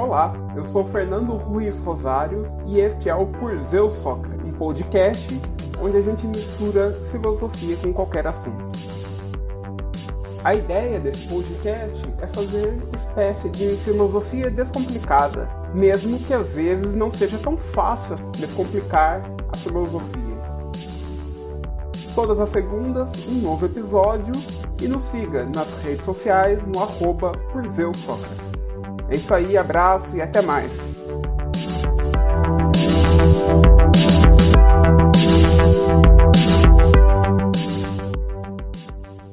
Olá, eu sou Fernando Ruiz Rosário e este é o Por Zeus Sócrates, um podcast onde a gente mistura filosofia com qualquer assunto. A ideia desse podcast é fazer espécie de filosofia descomplicada, mesmo que às vezes não seja tão fácil descomplicar a filosofia. Todas as segundas, um novo episódio e nos siga nas redes sociais no arroba por Zeus Sócrates. É isso aí, abraço e até mais.